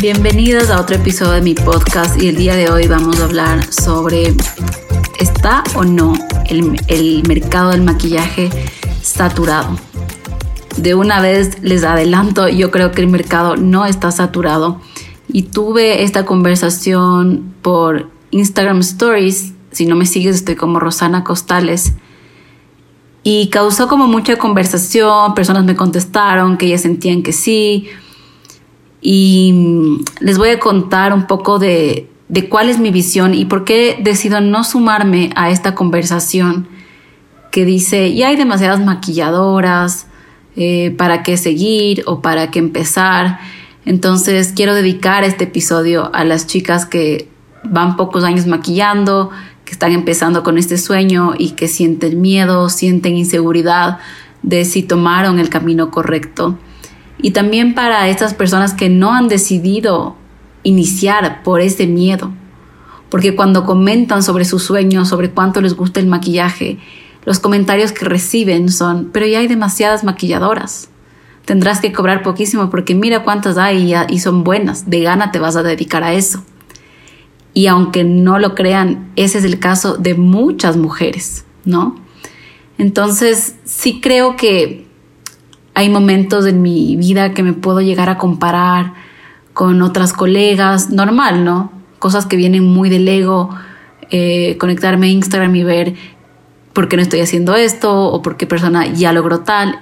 Bienvenidos a otro episodio de mi podcast y el día de hoy vamos a hablar sobre ¿está o no el, el mercado del maquillaje saturado? De una vez les adelanto, yo creo que el mercado no está saturado y tuve esta conversación por Instagram Stories. Si no me sigues, estoy como Rosana Costales. Y causó como mucha conversación, personas me contestaron que ellas sentían que sí, y les voy a contar un poco de, cuál es mi visión y por qué decido no sumarme a esta conversación que dice, ya hay demasiadas maquilladoras, eh, ¿para qué seguir o para qué empezar? Entonces quiero dedicar este episodio a las chicas que van pocos años maquillando, que están empezando con este sueño y que sienten miedo, sienten inseguridad de si tomaron el camino correcto y también para estas personas que no han decidido iniciar por ese miedo. Porque cuando comentan sobre sus sueños, sobre cuánto les gusta el maquillaje, los comentarios que reciben son, pero ya hay demasiadas maquilladoras. Tendrás que cobrar poquísimo porque mira cuántas hay y, son buenas. De gana te vas a dedicar a eso. Y aunque no lo crean, ese es el caso de muchas mujeres, ¿no? Entonces, sí creo que hay momentos en mi vida que me puedo llegar a comparar con otras colegas, normal, ¿no? Cosas que vienen muy del ego, eh, conectarme a Instagram y ver por qué no estoy haciendo esto o por qué persona ya logró tal.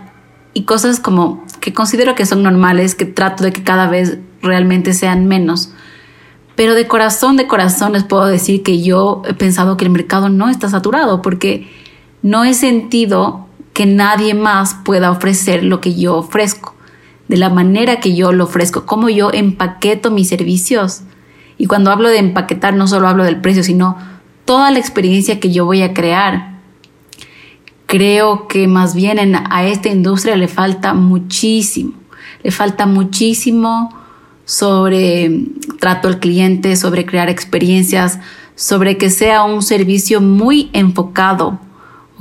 Y cosas como que considero que son normales, que trato de que cada vez realmente sean menos. Pero de corazón, de corazón les puedo decir que yo he pensado que el mercado no está saturado porque no he sentido que nadie más pueda ofrecer lo que yo ofrezco, de la manera que yo lo ofrezco, cómo yo empaqueto mis servicios. Y cuando hablo de empaquetar no solo hablo del precio, sino toda la experiencia que yo voy a crear. Creo que más bien a esta industria le falta muchísimo, le falta muchísimo sobre trato al cliente, sobre crear experiencias, sobre que sea un servicio muy enfocado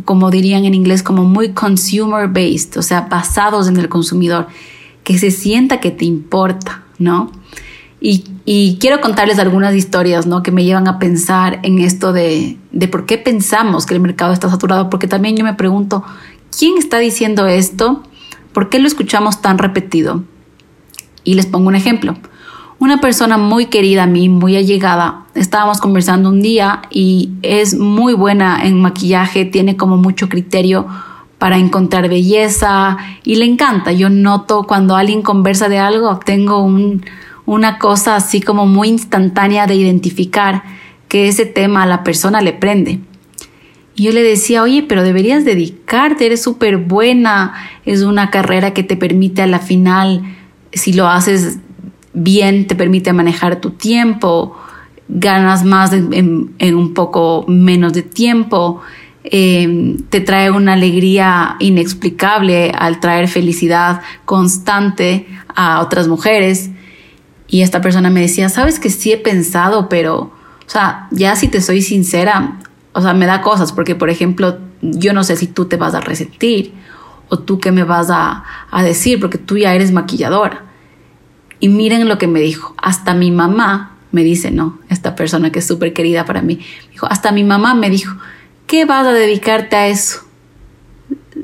como dirían en inglés, como muy consumer based, o sea, basados en el consumidor, que se sienta que te importa, ¿no? Y, quiero contarles algunas historias, ¿no? Que me llevan a pensar en esto de, de por qué pensamos que el mercado está saturado, porque también yo me pregunto, ¿quién está diciendo esto? ¿Por qué lo escuchamos tan repetido? Y les pongo un ejemplo una persona muy querida a mí, muy allegada. Estábamos conversando un día y es muy buena en maquillaje, tiene como mucho criterio para encontrar belleza y le encanta. Yo noto cuando alguien conversa de algo, tengo una cosa así como muy instantánea de identificar que ese tema a la persona le prende. Y yo le decía, oye, pero deberías dedicarte, eres súper buena, es una carrera que te permite a la final, si lo haces bien, te permite manejar tu tiempo, ganas más en, un poco menos de tiempo, eh, te trae una alegría inexplicable al traer felicidad constante a otras mujeres. Y esta persona me decía, sabes que sí he pensado, pero, o sea, ya si te soy sincera, o sea, me da cosas, porque por ejemplo, yo no sé si tú te vas a resentir o tú qué me vas a, a decir, porque tú ya eres maquilladora. Y miren lo que me dijo. Hasta mi mamá me dice, no, esta persona que es súper querida para mí, dijo, hasta mi mamá me dijo, ¿qué vas a dedicarte a eso?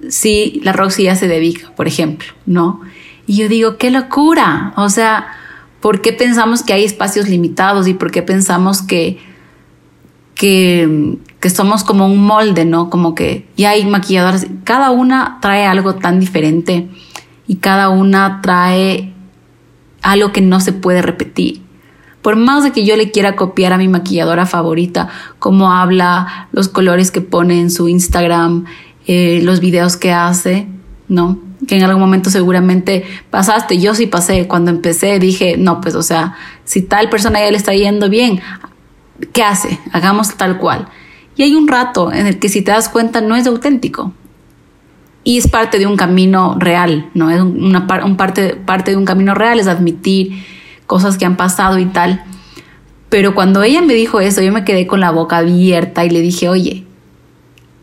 Si la Roxy ya se dedica, por ejemplo, ¿no? Y yo digo, qué locura. O sea, ¿por qué pensamos que hay espacios limitados y por qué pensamos que, que, que somos como un molde, ¿no? Como que ya hay maquilladoras. Cada una trae algo tan diferente y cada una trae algo que no se puede repetir. Por más de que yo le quiera copiar a mi maquilladora favorita, cómo habla, los colores que pone en su Instagram, eh, los videos que hace, ¿no? Que en algún momento seguramente pasaste. Yo sí pasé. Cuando empecé dije, no, pues, o sea, si tal persona ya le está yendo bien, ¿qué hace? Hagamos tal cual. Y hay un rato en el que si te das cuenta no es auténtico y es parte de un camino real, ¿no? Es una un parte, parte de un camino real, es admitir cosas que han pasado y tal. Pero cuando ella me dijo eso, yo me quedé con la boca abierta y le dije, oye,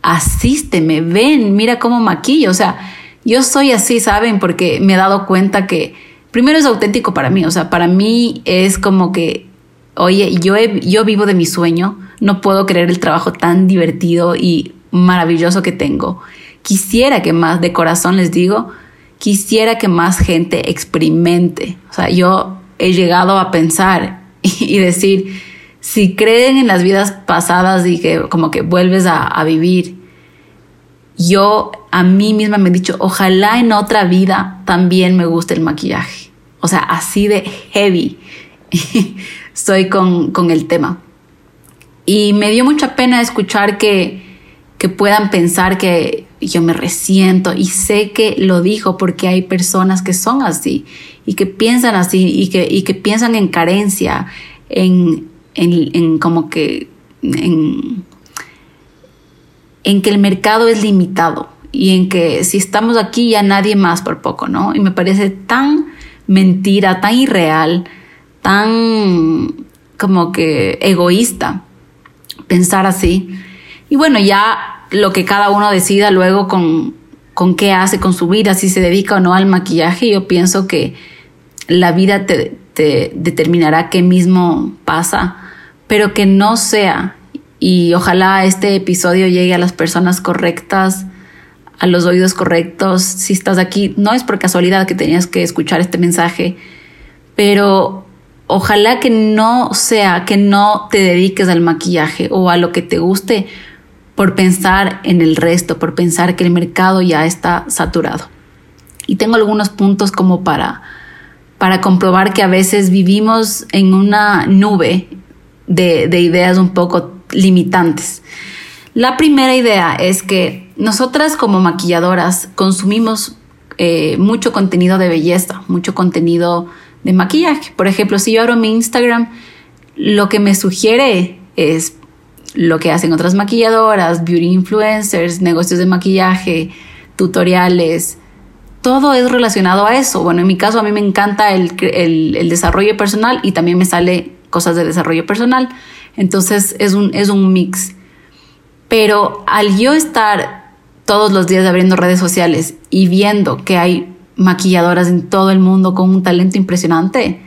asísteme, ven, mira cómo maquillo. O sea, yo soy así, ¿saben? Porque me he dado cuenta que primero es auténtico para mí, o sea, para mí es como que, oye, yo, yo vivo de mi sueño, no puedo creer el trabajo tan divertido y maravilloso que tengo. Quisiera que más, de corazón les digo, quisiera que más gente experimente. O sea, yo he llegado a pensar y, decir, si creen en las vidas pasadas y que como que vuelves a, a vivir, yo a mí misma me he dicho, ojalá en otra vida también me guste el maquillaje. O sea, así de heavy estoy con, con el tema. Y me dio mucha pena escuchar que, que puedan pensar que yo me resiento y sé que lo dijo porque hay personas que son así y que piensan así y que, y que piensan en carencia, en, en, en como que en, en que el mercado es limitado y en que si estamos aquí ya nadie más por poco, ¿no? Y me parece tan mentira, tan irreal, tan como que egoísta pensar así. Y bueno, ya lo que cada uno decida luego con, con qué hace con su vida, si se dedica o no al maquillaje, yo pienso que la vida te, te determinará qué mismo pasa, pero que no sea y ojalá este episodio llegue a las personas correctas, a los oídos correctos. Si estás aquí, no es por casualidad que tenías que escuchar este mensaje, pero ojalá que no sea que no te dediques al maquillaje o a lo que te guste por pensar en el resto, por pensar que el mercado ya está saturado. Y tengo algunos puntos como para, para comprobar que a veces vivimos en una nube de, de ideas un poco limitantes. La primera idea es que nosotras como maquilladoras consumimos eh, mucho contenido de belleza, mucho contenido de maquillaje. Por ejemplo, si yo abro mi Instagram, lo que me sugiere es lo que hacen otras maquilladoras, beauty influencers, negocios de maquillaje, tutoriales. Todo es relacionado a eso. Bueno, en mi caso a mí me encanta el, el desarrollo personal y también me sale cosas de desarrollo personal. Entonces es un, es un mix. Pero al yo estar todos los días abriendo redes sociales y viendo que hay maquilladoras en todo el mundo con un talento impresionante,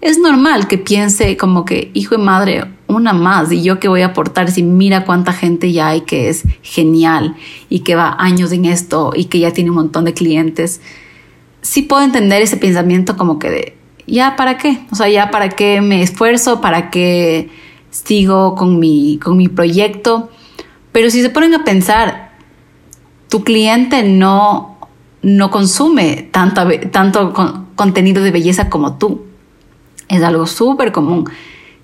es normal que piense como que, hijo de madre, una más, y yo qué voy a aportar si mira cuánta gente ya hay que es genial y que va años en esto y que ya tiene un montón de clientes. Sí puedo entender ese pensamiento como que de, ya para qué, o sea, ya para qué me esfuerzo, para qué sigo con mi, con mi proyecto. Pero si se ponen a pensar, tu cliente no, no consume tanto, tanto contenido de belleza como tú. Es algo súper común.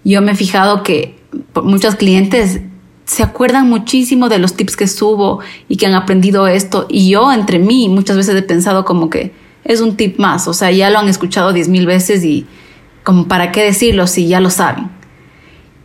Yo me he fijado que muchos clientes se acuerdan muchísimo de los tips que subo y que han aprendido esto. Y yo entre mí muchas veces he pensado como que es un tip más. O sea, ya lo han escuchado diez mil veces y como para qué decirlo si ya lo saben.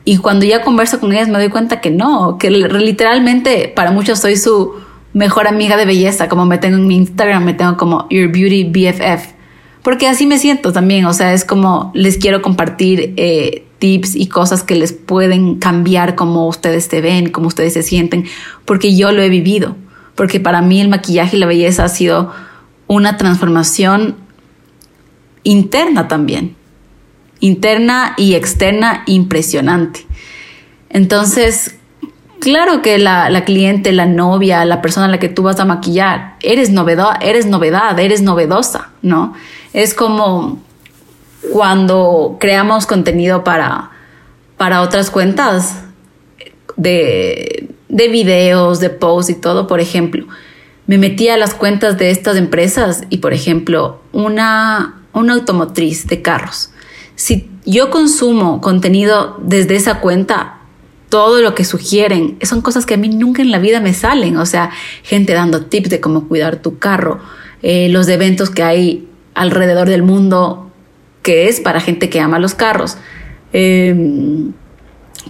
Y cuando ya converso con ellas me doy cuenta que no, que literalmente para muchos soy su mejor amiga de belleza, como me tengo en mi Instagram, me tengo como Your Beauty BFF, porque así me siento también, o sea, es como les quiero compartir eh, tips y cosas que les pueden cambiar como ustedes se ven, como ustedes se sienten, porque yo lo he vivido, porque para mí el maquillaje y la belleza ha sido una transformación interna también. Interna y externa impresionante. Entonces, claro que la, cliente, la novia, la persona a la que tú vas a maquillar, eres novedad, eres novedad, eres novedosa, ¿no? Es como cuando creamos contenido para, para otras cuentas de, de videos, de posts y todo, por ejemplo. Me metí a las cuentas de estas empresas y, por ejemplo, una, una automotriz de carros si yo consumo contenido desde esa cuenta, todo lo que sugieren son cosas que a mí nunca en la vida me salen. O sea, gente dando tips de cómo cuidar tu carro, eh, los eventos que hay alrededor del mundo que es para gente que ama los carros, em,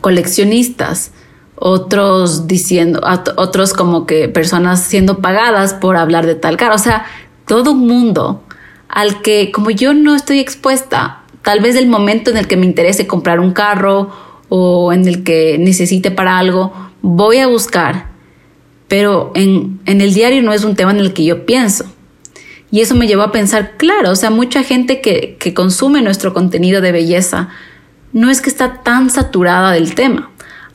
coleccionistas, otros diciendo, otros como que personas siendo pagadas por hablar de tal carro. O sea, todo un mundo al que como yo no estoy expuesta Tal vez el momento en el que me interese comprar un carro o en el que necesite para algo, voy a buscar. Pero en, el diario no es un tema en el que yo pienso. Y eso me llevó a pensar, claro, o sea, mucha gente que, que consume nuestro contenido de belleza no es que está tan saturada del tema.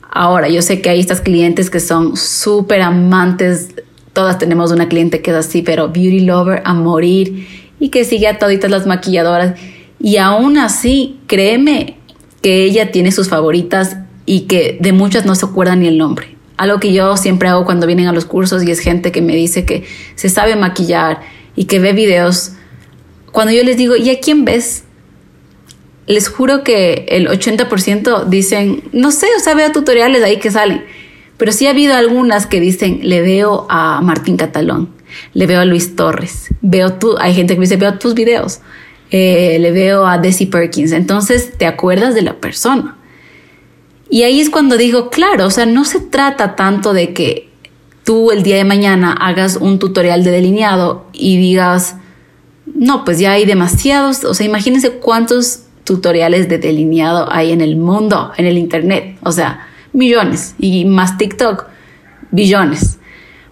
Ahora, yo sé que hay estas clientes que son súper amantes, todas tenemos una cliente que es así, pero beauty lover a morir y que sigue a toditas las maquilladoras. Y aún así, créeme que ella tiene sus favoritas y que de muchas no se acuerdan ni el nombre. Algo que yo siempre hago cuando vienen a los cursos y es gente que me dice que se sabe maquillar y que ve videos. Cuando yo les digo, ¿y a quién ves? Les juro que el 80% dicen, no sé, o sea, veo tutoriales ahí que salen. Pero sí ha habido algunas que dicen, le veo a Martín Catalón, le veo a Luis Torres, veo tú, hay gente que me dice, veo tus videos, eh, le veo a Desi Perkins. Entonces te acuerdas de la persona. Y ahí es cuando digo, claro, o sea, no se trata tanto de que tú el día de mañana hagas un tutorial de delineado y digas, no, pues ya hay demasiados, o sea, imagínense cuántos tutoriales de delineado hay en el mundo, en el Internet, o sea, millones y más TikTok, billones.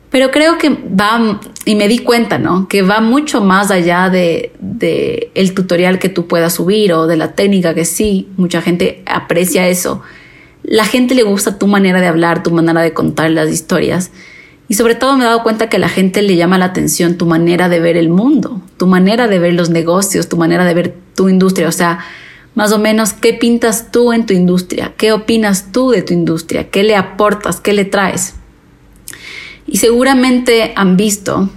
Pero creo que va, y me di cuenta, ¿no? Que va mucho más allá de, de el tutorial que tú puedas subir o de la técnica, que sí, mucha gente aprecia eso. La gente le gusta tu manera de hablar, tu manera de contar las historias. Y sobre todo me he dado cuenta que la gente le llama la atención tu manera de ver el mundo, tu manera de ver los negocios, tu manera de ver tu industria. O sea, más o menos qué pintas tú en tu industria, qué opinas tú de tu industria, qué le aportas, qué le traes. Y seguramente han visto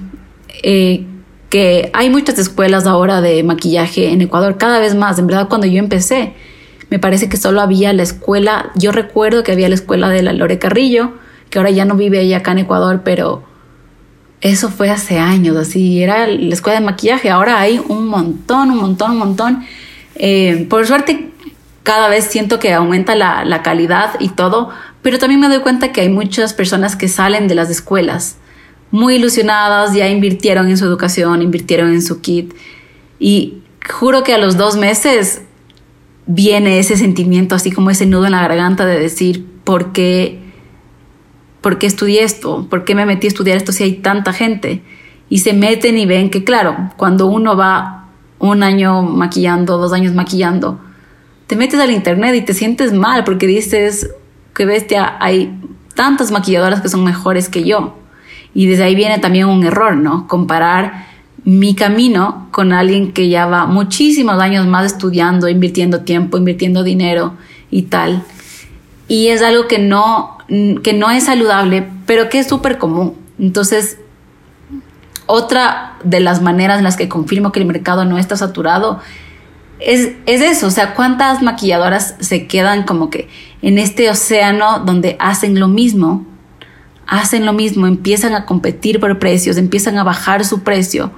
eh, que hay muchas escuelas ahora de maquillaje en Ecuador, cada vez más. En verdad, cuando yo empecé, me parece que solo había la escuela, yo recuerdo que había la escuela de la Lore Carrillo, que ahora ya no vive ella acá en Ecuador, pero eso fue hace años, así era la escuela de maquillaje. Ahora hay un montón, un montón, un montón. Eh, por suerte, cada vez siento que aumenta la, la calidad y todo, pero también me doy cuenta que hay muchas personas que salen de las escuelas muy ilusionadas, ya invirtieron en su educación, invirtieron en su kit y juro que a los dos meses viene ese sentimiento, así como ese nudo en la garganta de decir, ¿por qué ¿por qué estudié esto? ¿Por qué me metí a estudiar esto si hay tanta gente? Y se meten y ven que, claro, cuando uno va un año maquillando, dos años maquillando, te metes al internet y te sientes mal porque dices, qué bestia, hay tantas maquilladoras que son mejores que yo. Y desde ahí viene también un error, ¿no? Comparar mi camino con alguien que ya va muchísimos años más estudiando, invirtiendo tiempo, invirtiendo dinero y tal. Y es algo que no, que no es saludable, pero que es súper común. Entonces, otra de las maneras en las que confirmo que el mercado no está saturado es, es, eso, o sea, cuántas maquilladoras se quedan como que en este océano donde hacen lo mismo, hacen lo mismo, empiezan a competir por precios, empiezan a bajar su precio,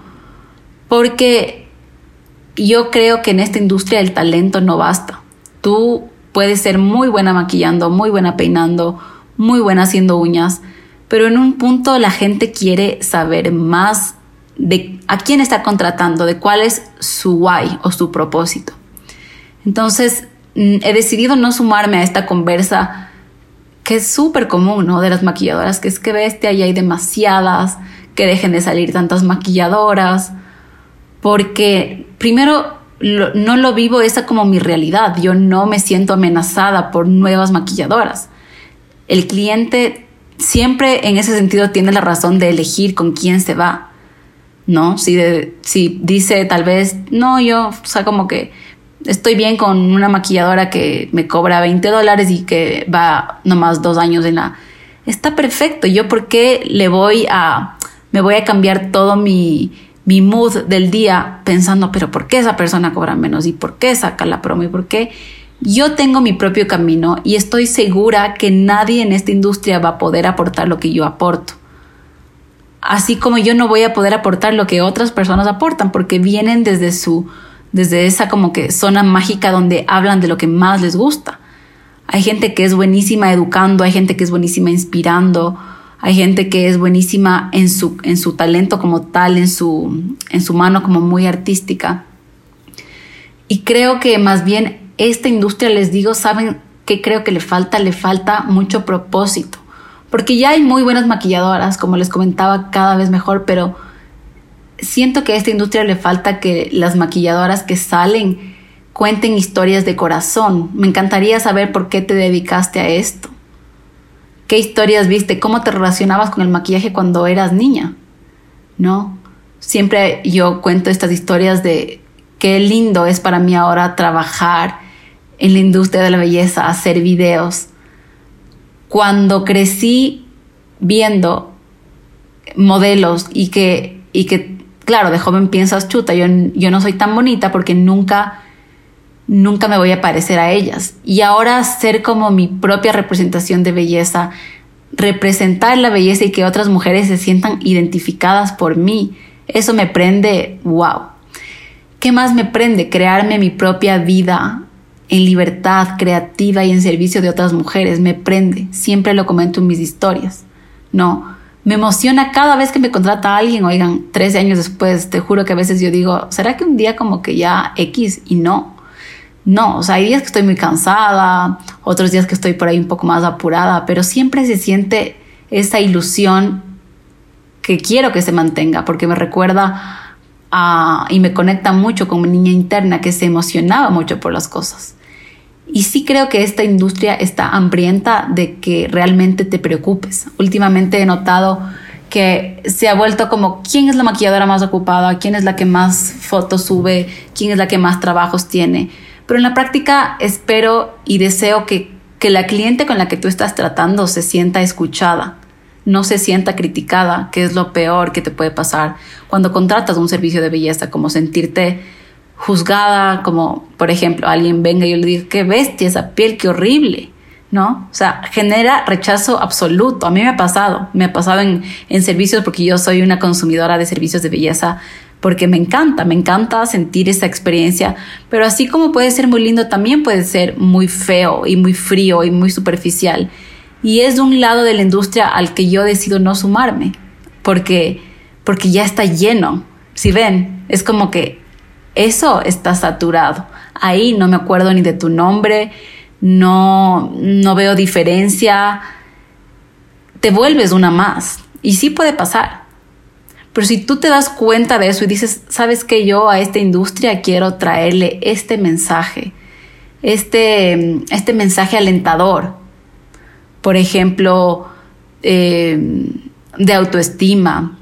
porque yo creo que en esta industria el talento no basta. Tú puedes ser muy buena maquillando, muy buena peinando, muy buena haciendo uñas, pero en un punto la gente quiere saber más de a quién está contratando, de cuál es su why o su propósito. Entonces, mm, he decidido no sumarme a esta conversa que es súper común, ¿no? De las maquilladoras, que es que bestia y hay demasiadas, que dejen de salir tantas maquilladoras, porque primero no lo vivo esa como mi realidad, yo no me siento amenazada por nuevas maquilladoras el cliente siempre en ese sentido tiene la razón de elegir con quién se va, ¿no? Si, si dice tal vez, no, yo, o sea, como que estoy bien con una maquilladora que me cobra 20 dólares y que va nomás dos años en la... Está perfecto, yo por qué le voy a... me voy a cambiar todo mi, mi mood del día pensando, pero ¿por qué esa persona cobra menos? ¿Y por qué saca la promo? ¿Y por qué? Yo tengo mi propio camino y estoy segura que nadie en esta industria va a poder aportar lo que yo aporto. Así como yo no voy a poder aportar lo que otras personas aportan porque vienen desde su desde esa como que zona mágica donde hablan de lo que más les gusta. Hay gente que es buenísima educando, hay gente que es buenísima inspirando, hay gente que es buenísima en su, en su talento como tal, en su, en su mano como muy artística. Y creo que más bien esta industria, les digo, saben que creo que le falta, le falta mucho propósito. Porque ya hay muy buenas maquilladoras, como les comentaba, cada vez mejor, pero siento que a esta industria le falta que las maquilladoras que salen cuenten historias de corazón. Me encantaría saber por qué te dedicaste a esto. ¿Qué historias viste? ¿Cómo te relacionabas con el maquillaje cuando eras niña? ¿No? Siempre yo cuento estas historias de qué lindo es para mí ahora trabajar en la industria de la belleza, hacer videos. Cuando crecí viendo modelos y que, y que claro, de joven piensas, chuta, yo, yo no soy tan bonita porque nunca, nunca me voy a parecer a ellas. Y ahora ser como mi propia representación de belleza, representar la belleza y que otras mujeres se sientan identificadas por mí, eso me prende, wow. ¿Qué más me prende? Crearme mi propia vida en libertad, creativa y en servicio de otras mujeres. Me prende. Siempre lo comento en mis historias. No, me emociona cada vez que me contrata alguien, oigan, 13 años después, te juro que a veces yo digo, ¿será que un día como que ya X y no? No, o sea, hay días que estoy muy cansada, otros días que estoy por ahí un poco más apurada, pero siempre se siente esa ilusión que quiero que se mantenga, porque me recuerda a, y me conecta mucho con mi niña interna que se emocionaba mucho por las cosas. Y sí creo que esta industria está hambrienta de que realmente te preocupes. Últimamente he notado que se ha vuelto como quién es la maquilladora más ocupada, quién es la que más fotos sube, quién es la que más trabajos tiene. Pero en la práctica espero y deseo que, que la cliente con la que tú estás tratando se sienta escuchada, no se sienta criticada, que es lo peor que te puede pasar cuando contratas un servicio de belleza, como sentirte juzgada, como por ejemplo alguien venga y yo le digo, qué bestia esa piel, qué horrible, ¿no? O sea, genera rechazo absoluto. A mí me ha pasado, me ha pasado en, en servicios porque yo soy una consumidora de servicios de belleza porque me encanta, me encanta sentir esa experiencia, pero así como puede ser muy lindo, también puede ser muy feo y muy frío y muy superficial. Y es de un lado de la industria al que yo decido no sumarme, porque, porque ya está lleno. Si ven, es como que eso está saturado. Ahí no me acuerdo ni de tu nombre, no, no veo diferencia. Te vuelves una más. Y sí puede pasar. Pero si tú te das cuenta de eso y dices, sabes que yo a esta industria quiero traerle este mensaje, este, este mensaje alentador, por ejemplo, eh, de autoestima,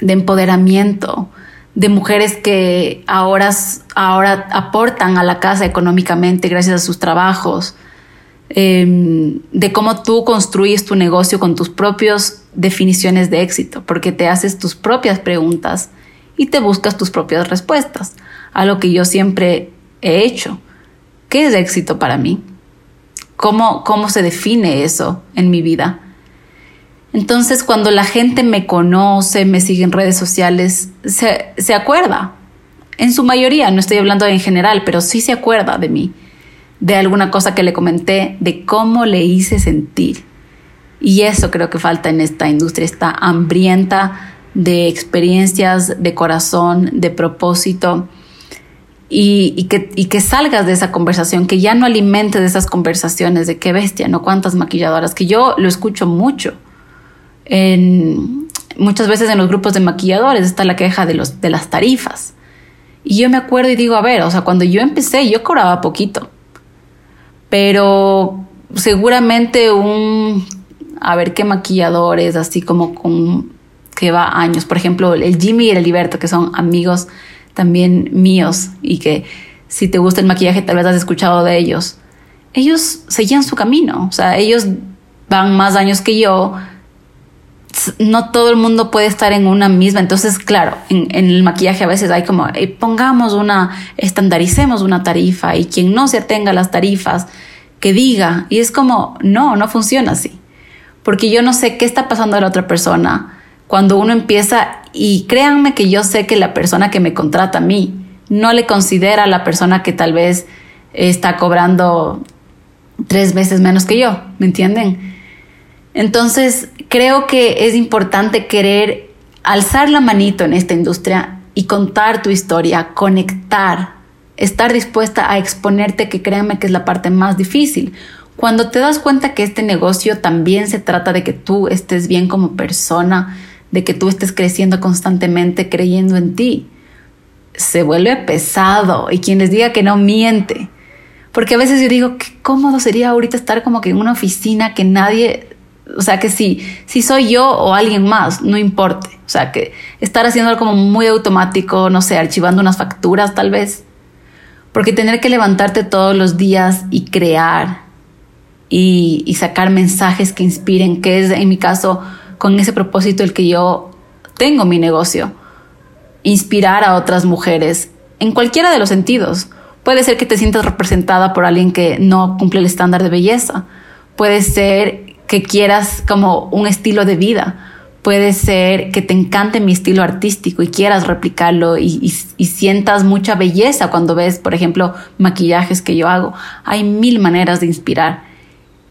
de empoderamiento, de mujeres que ahora, ahora aportan a la casa económicamente gracias a sus trabajos, em, de cómo tú construyes tu negocio con tus propias definiciones de éxito, porque te haces tus propias preguntas y te buscas tus propias respuestas, a lo que yo siempre he hecho. ¿Qué es éxito para mí? ¿Cómo, cómo se define eso en mi vida? Entonces, cuando la gente me conoce, me sigue en redes sociales, se, acuerda. En su mayoría, no estoy hablando en general, pero sí se acuerda de mí, de alguna cosa que le comenté, de cómo le hice sentir. Y eso creo que falta en esta industria, está hambrienta de experiencias, de corazón, de propósito. Y, que, salgas de esa conversación, que ya no alimentes de esas conversaciones de qué bestia, no cuántas maquilladoras, que yo lo escucho mucho. En, muchas veces en los grupos de maquilladores está la queja de, los, las tarifas. Y yo me acuerdo y digo, a ver, o sea, cuando yo empecé yo cobraba poquito, pero seguramente un, a ver qué maquilladores, así como con que va años, por ejemplo, el Jimmy y el Liberto, que son amigos también míos y que si te gusta el maquillaje tal vez has escuchado de ellos, ellos seguían su camino, o sea, ellos van más años que yo, no todo el mundo puede estar en una misma. Entonces, claro, en, el maquillaje a veces hay como, pongamos una, estandaricemos una tarifa y quien no se atenga a las tarifas, que diga. Y es como, no, no funciona así. Porque yo no sé qué está pasando a la otra persona cuando uno empieza, y créanme que yo sé que la persona que me contrata a mí no le considera a la persona que tal vez está cobrando tres veces menos que yo, ¿me entienden? Entonces, creo que es importante querer alzar la manito en esta industria y contar tu historia, conectar, estar dispuesta a exponerte, que créanme que es la parte más difícil. Cuando te das cuenta que este negocio también se trata de que tú estés bien como persona, de que tú estés creciendo constantemente creyendo en ti. Se vuelve pesado y quien les diga que no miente. Porque a veces yo digo, qué cómodo sería ahorita estar como que en una oficina que nadie, o sea, que si, si soy yo o alguien más, no importe. O sea, que estar haciendo como muy automático, no sé, archivando unas facturas tal vez. Porque tener que levantarte todos los días y crear y sacar mensajes que inspiren, que es en mi caso con ese propósito el que yo tengo mi negocio. Inspirar a otras mujeres en cualquiera de los sentidos. Puede ser que te sientas representada por alguien que no cumple el estándar de belleza. Puede ser que quieras como un estilo de vida. Puede ser que te encante mi estilo artístico y quieras replicarlo y, y, sientas mucha belleza cuando ves, por ejemplo, maquillajes que yo hago. Hay mil maneras de inspirar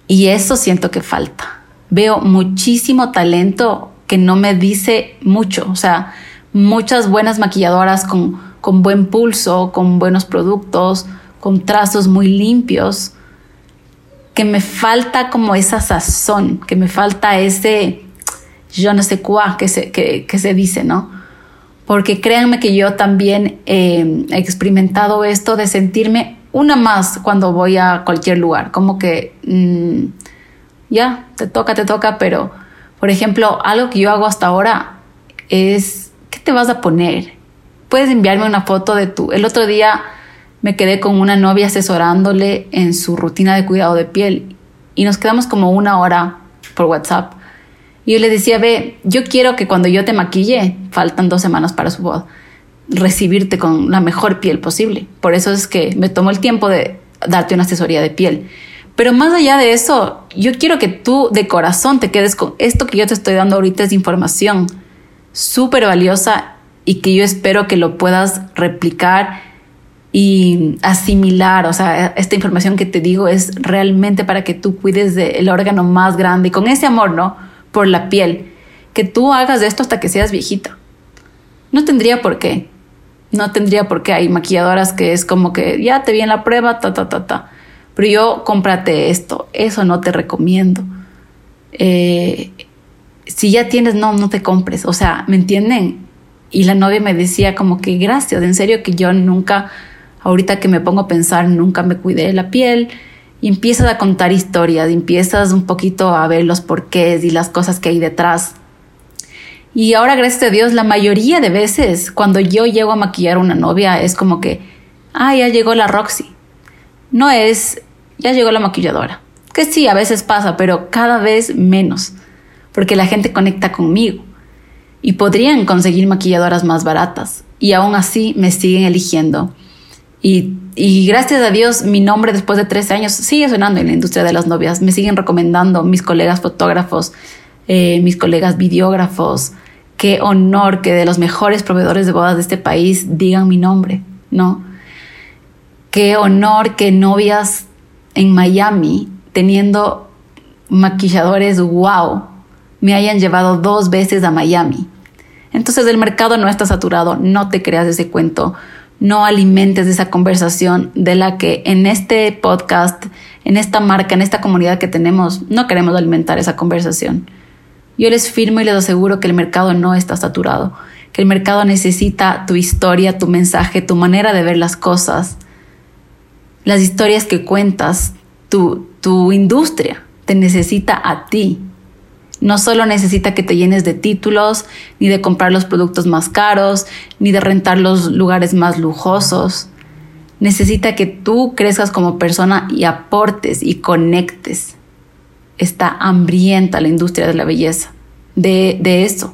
y eso siento que falta veo muchísimo talento que no me dice mucho. O sea, muchas buenas maquilladoras con, con buen pulso, con buenos productos, con trazos muy limpios, que me falta como esa sazón, que me falta ese yo no sé cuá que se, que, se dice, ¿no? Porque créanme que yo también eh, he experimentado esto de sentirme una más cuando voy a cualquier lugar, como que mm, ya, te toca, te toca, pero, por ejemplo, algo que yo hago hasta ahora es, ¿qué te vas a poner? Puedes enviarme una foto de tu... El otro día me quedé con una novia asesorándole en su rutina de cuidado de piel y nos quedamos como una hora por WhatsApp. Y yo le decía, ve, yo quiero que cuando yo te maquille, faltan dos semanas para su boda, recibirte con la mejor piel posible. Por eso es que me tomo el tiempo de darte una asesoría de piel. Pero más allá de eso, yo quiero que tú de corazón te quedes con esto que yo te estoy dando ahorita es información súper valiosa y que yo espero que lo puedas replicar y asimilar. O sea, esta información que te digo es realmente para que tú cuides del órgano más grande y con ese amor, ¿no? Por la piel. Que tú hagas esto hasta que seas viejita. No tendría por qué. No tendría por qué. Hay maquilladoras que es como que ya te vi en la prueba, ta, ta, ta, ta pero yo cómprate esto, eso no te recomiendo. Eh, si ya tienes, no, no te compres, o sea, ¿me entienden? Y la novia me decía como que gracias, en serio que yo nunca, ahorita que me pongo a pensar, nunca me cuidé la piel. Y empiezas a contar historias, empiezas un poquito a ver los porqués y las cosas que hay detrás. Y ahora, gracias a Dios, la mayoría de veces cuando yo llego a maquillar a una novia es como que, ah, ya llegó la Roxy. No es, ya llegó la maquilladora. Que sí, a veces pasa, pero cada vez menos, porque la gente conecta conmigo. Y podrían conseguir maquilladoras más baratas, y aún así me siguen eligiendo. Y, gracias a Dios, mi nombre después de 13 años sigue sonando en la industria de las novias. Me siguen recomendando mis colegas fotógrafos, eh, mis colegas videógrafos. Qué honor que de los mejores proveedores de bodas de este país digan mi nombre, ¿no? Qué honor que novias en Miami, teniendo maquilladores wow, me hayan llevado dos veces a Miami. Entonces el mercado no está saturado, no te creas ese cuento, no alimentes esa conversación de la que en este podcast, en esta marca, en esta comunidad que tenemos, no queremos alimentar esa conversación. Yo les firmo y les aseguro que el mercado no está saturado, que el mercado necesita tu historia, tu mensaje, tu manera de ver las cosas, las historias que cuentas, tu, tu industria te necesita a ti. No solo necesita que te llenes de títulos, ni de comprar los productos más caros, ni de rentar los lugares más lujosos. Necesita que tú crezcas como persona y aportes y conectes. Está hambrienta la industria de la belleza de, de eso.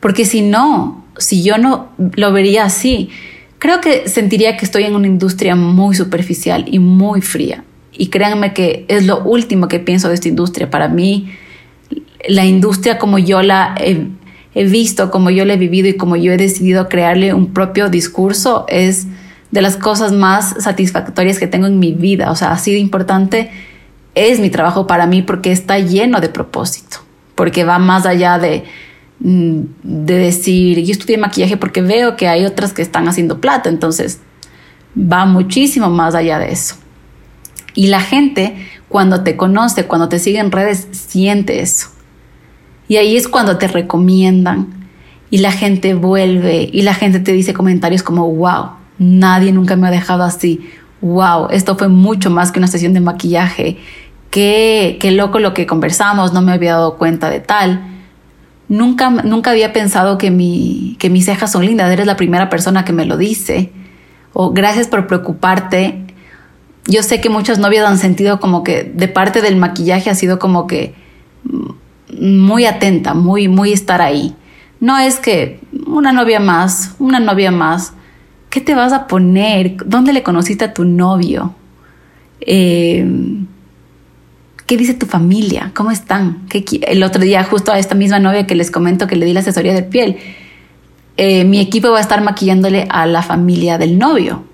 Porque si no, si yo no lo vería así, creo que sentiría que estoy en una industria muy superficial y muy fría. Y créanme que es lo último que pienso de esta industria. Para mí, la industria como yo la he, visto, como yo la he vivido y como yo he decidido crearle un propio discurso es de las cosas más satisfactorias que tengo en mi vida. O sea, así de importante es mi trabajo para mí porque está lleno de propósito, porque va más allá de de decir, yo estudié maquillaje porque veo que hay otras que están haciendo plata, entonces va muchísimo más allá de eso. Y la gente cuando te conoce, cuando te sigue en redes, siente eso. Y ahí es cuando te recomiendan y la gente vuelve y la gente te dice comentarios como, wow, nadie nunca me ha dejado así, wow, esto fue mucho más que una sesión de maquillaje, qué, qué loco lo que conversamos, no me había dado cuenta de tal. Nunca, nunca había pensado que, mi, que mis cejas son lindas, eres la primera persona que me lo dice. O gracias por preocuparte. Yo sé que muchas novias han sentido como que de parte del maquillaje ha sido como que muy atenta, muy, muy estar ahí. No es que una novia más, una novia más. ¿Qué te vas a poner? ¿Dónde le conociste a tu novio? Eh, ¿Qué dice tu familia? ¿Cómo están? el otro día, justo a esta misma novia que les comento que le di la asesoría de piel, eh, mi equipo va a estar maquillándole a la familia del novio,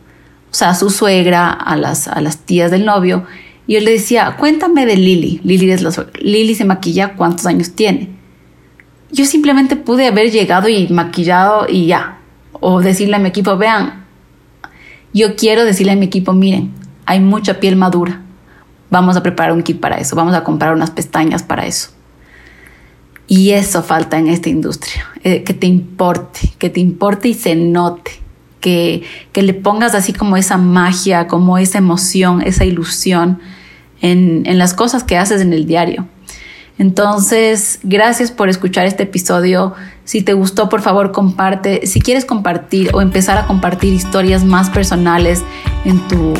o sea, a su suegra, a las, a las tías del novio. Y yo le decía, cuéntame de Lili. Lili es la Lili se maquilla, ¿cuántos años tiene? Yo simplemente pude haber llegado y maquillado y ya. O decirle a mi equipo, vean, yo quiero decirle a mi equipo, miren, hay mucha piel madura Vamos a preparar un kit para eso, vamos a comprar unas pestañas para eso. Y eso falta en esta industria, eh, que te importe, que te importe y se note, que, que le pongas así como esa magia, como esa emoción, esa ilusión en, en las cosas que haces en el diario. Entonces, gracias por escuchar este episodio. Si te gustó, por favor, comparte. Si quieres compartir o empezar a compartir historias más personales en tu,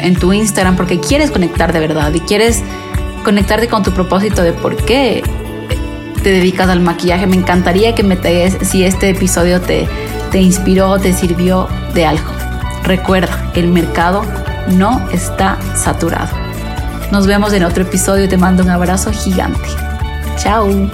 en tu Instagram porque quieres conectar de verdad y quieres conectarte con tu propósito de por qué te dedicas al maquillaje. Me encantaría que me des si este episodio te, te inspiró, te sirvió de algo. Recuerda, el mercado no está saturado. Nos vemos en otro episodio. Te mando un abrazo gigante. Chao.